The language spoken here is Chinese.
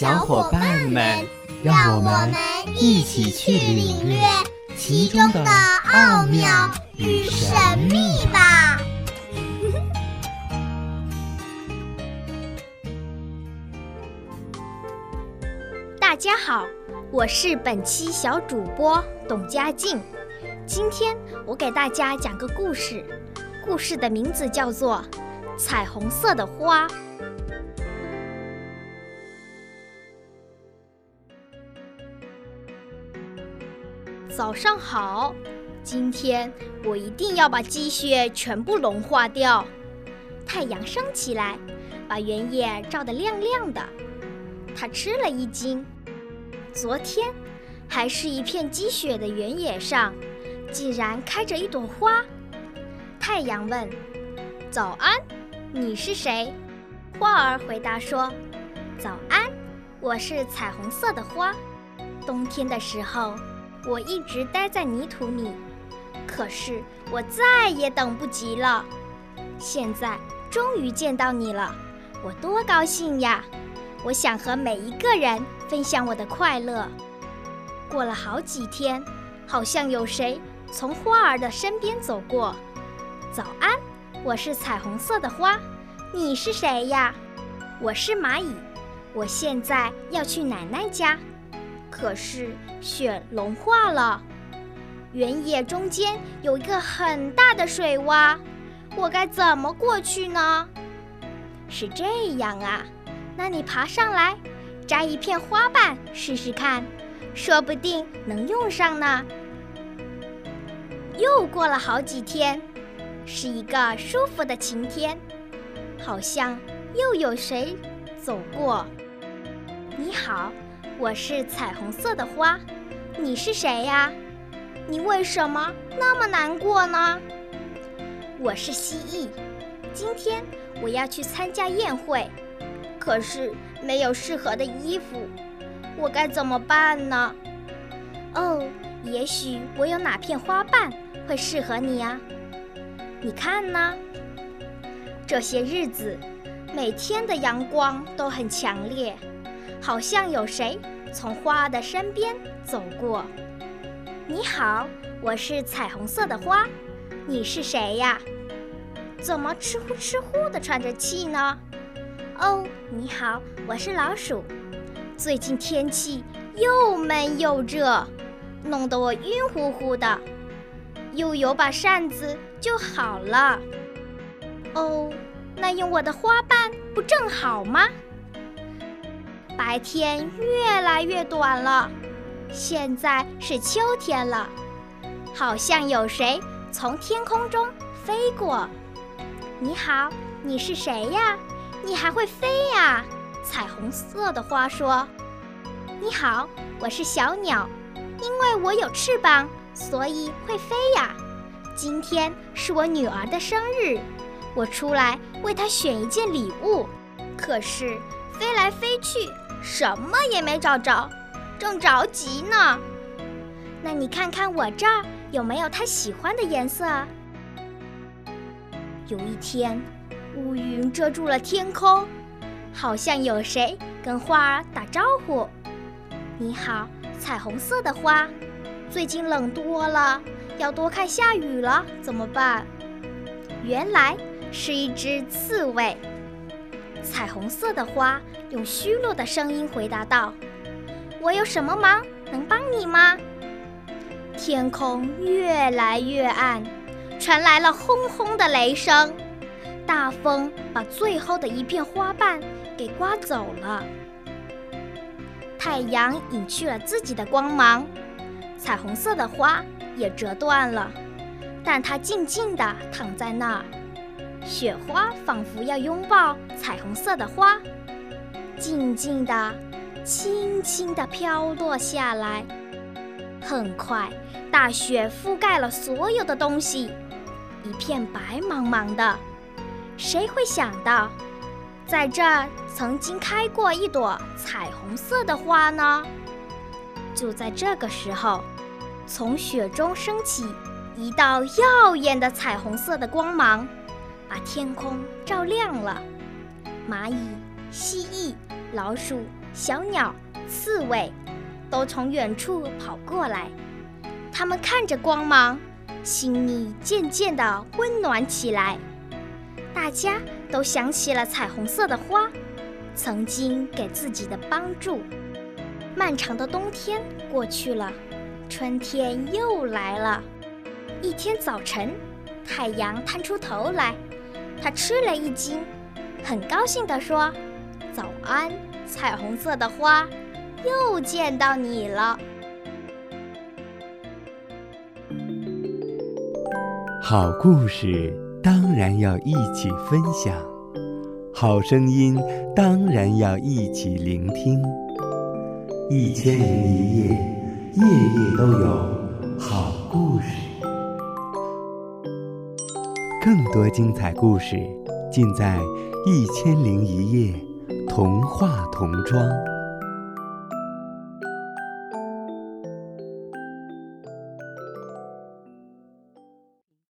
小伙伴们，让我们一起去领略其中的奥妙与神秘吧！大家好，我是本期小主播董佳静。今天我给大家讲个故事，故事的名字叫做《彩虹色的花》。早上好，今天我一定要把积雪全部融化掉。太阳升起来，把原野照得亮亮的。他吃了一惊，昨天还是一片积雪的原野上，竟然开着一朵花。太阳问：“早安，你是谁？”花儿回答说：“早安，我是彩虹色的花。冬天的时候。”我一直待在泥土里，可是我再也等不及了。现在终于见到你了，我多高兴呀！我想和每一个人分享我的快乐。过了好几天，好像有谁从花儿的身边走过。早安，我是彩虹色的花，你是谁呀？我是蚂蚁，我现在要去奶奶家。可是雪融化了，原野中间有一个很大的水洼，我该怎么过去呢？是这样啊，那你爬上来，摘一片花瓣试试看，说不定能用上呢。又过了好几天，是一个舒服的晴天，好像又有谁走过。你好。我是彩虹色的花，你是谁呀？你为什么那么难过呢？我是蜥蜴，今天我要去参加宴会，可是没有适合的衣服，我该怎么办呢？哦，也许我有哪片花瓣会适合你呀？你看呢？这些日子，每天的阳光都很强烈。好像有谁从花的身边走过。你好，我是彩虹色的花，你是谁呀？怎么吃呼吃呼的喘着气呢？哦，你好，我是老鼠。最近天气又闷又热，弄得我晕乎乎的。又有把扇子就好了。哦，那用我的花瓣不正好吗？白天越来越短了，现在是秋天了，好像有谁从天空中飞过。你好，你是谁呀？你还会飞呀？彩虹色的花说：“你好，我是小鸟，因为我有翅膀，所以会飞呀。今天是我女儿的生日，我出来为她选一件礼物，可是飞来飞去。”什么也没找着，正着急呢。那你看看我这儿有没有他喜欢的颜色？有一天，乌云遮住了天空，好像有谁跟花儿打招呼：“你好，彩虹色的花，最近冷多了，要多看下雨了，怎么办？”原来是一只刺猬。彩虹色的花用虚弱的声音回答道：“我有什么忙能帮你吗？”天空越来越暗，传来了轰轰的雷声，大风把最后的一片花瓣给刮走了。太阳隐去了自己的光芒，彩虹色的花也折断了，但它静静地躺在那儿。雪花仿佛要拥抱彩虹色的花，静静地轻轻地飘落下来。很快，大雪覆盖了所有的东西，一片白茫茫的。谁会想到，在这儿曾经开过一朵彩虹色的花呢？就在这个时候，从雪中升起一道耀眼的彩虹色的光芒，把天空照亮了。蚂蚁、蜥蜴、老鼠、小鸟、刺猬都从远处跑过来，它们看着光芒，心里渐渐地温暖起来。大家都想起了彩虹色的花，曾经给自己的帮助。漫长的冬天过去了，春天又来了。一天早晨，太阳探出头来，他吃了一惊，很高兴地说：“早安，彩虹色的花，又见到你了。”好故事当然要一起分享，好声音当然要一起聆听。一千零一夜，夜夜都有好故事。更多精彩故事尽在《一千零一夜》童话童装。